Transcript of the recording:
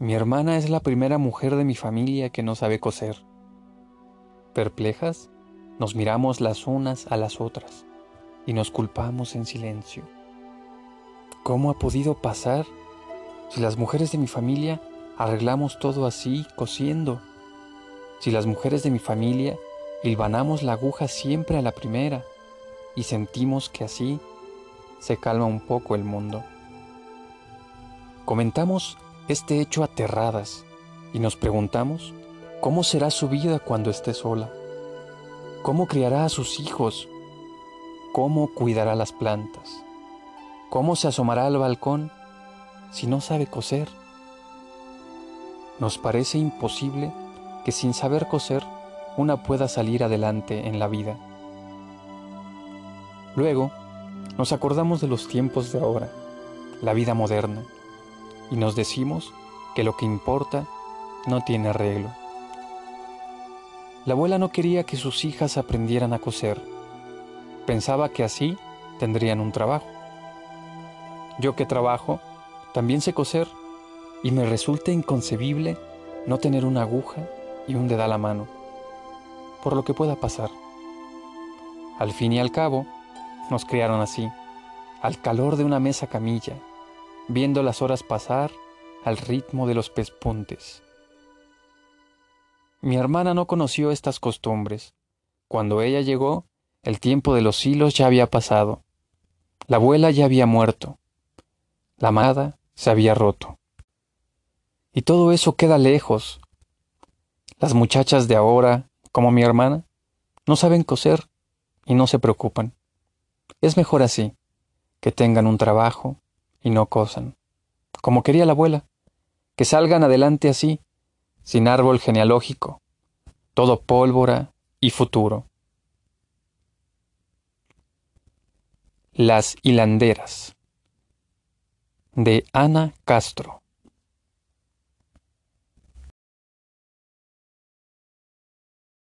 Mi hermana es la primera mujer de mi familia que no sabe coser. Perplejas, nos miramos las unas a las otras y nos culpamos en silencio. ¿Cómo ha podido pasar si las mujeres de mi familia arreglamos todo así, cosiendo? Si las mujeres de mi familia hilvanamos la aguja siempre a la primera y sentimos que así se calma un poco el mundo. Comentamos este hecho aterradas y nos preguntamos cómo será su vida cuando esté sola, cómo criará a sus hijos, cómo cuidará las plantas, cómo se asomará al balcón si no sabe coser. Nos parece imposible que sin saber coser una pueda salir adelante en la vida. Luego, nos acordamos de los tiempos de ahora, la vida moderna, y nos decimos que lo que importa no tiene arreglo. La abuela no quería que sus hijas aprendieran a coser. Pensaba que así tendrían un trabajo. Yo que trabajo, también sé coser y me resulta inconcebible no tener una aguja y un dedal a mano, por lo que pueda pasar. Al fin y al cabo, nos criaron así, al calor de una mesa camilla, viendo las horas pasar al ritmo de los pespuntes. Mi hermana no conoció estas costumbres. Cuando ella llegó, el tiempo de los hilos ya había pasado. La abuela ya había muerto. La amada se había roto. Y todo eso queda lejos. Las muchachas de ahora, como mi hermana, no saben coser y no se preocupan. Es mejor así, que tengan un trabajo y no cosan, como quería la abuela, que salgan adelante así, sin árbol genealógico, todo pólvora y futuro. Las hilanderas de Ana Castro